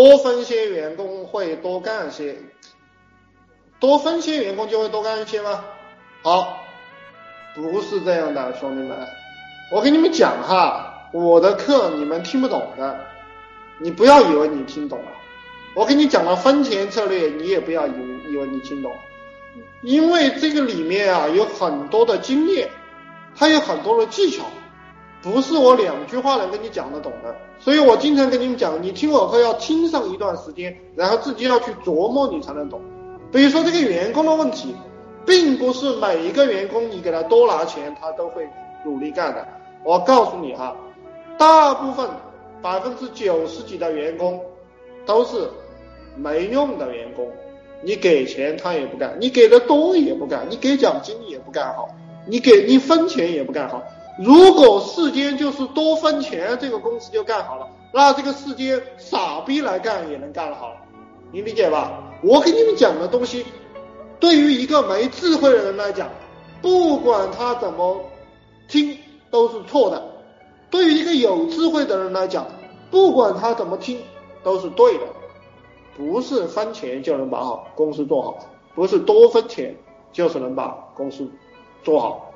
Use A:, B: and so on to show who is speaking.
A: 多分些员工会多干些，多分些员工就会多干一些吗？好，不是这样的，兄弟们，我跟你们讲哈，我的课你们听不懂的，你不要以为你听懂了。我给你讲了分钱策略，你也不要以为以为你听懂，因为这个里面啊有很多的经验，它有很多的技巧，不是我两句话能跟你讲得懂的。所以我经常跟你们讲，你听我课要听上一段时间，然后自己要去琢磨，你才能懂。比如说这个员工的问题，并不是每一个员工你给他多拿钱，他都会努力干的。我告诉你哈，大部分百分之九十几的员工都是。没用的员工，你给钱他也不干，你给的多也不干，你给奖金也不干好，你给你分钱也不干好。如果世间就是多分钱，这个公司就干好了，那这个世间傻逼来干也能干得好，你理解吧？我给你们讲的东西，对于一个没智慧的人来讲，不管他怎么听都是错的；对于一个有智慧的人来讲，不管他怎么听都是对的。不是分钱就能把好公司做好，不是多分钱就是能把公司做好。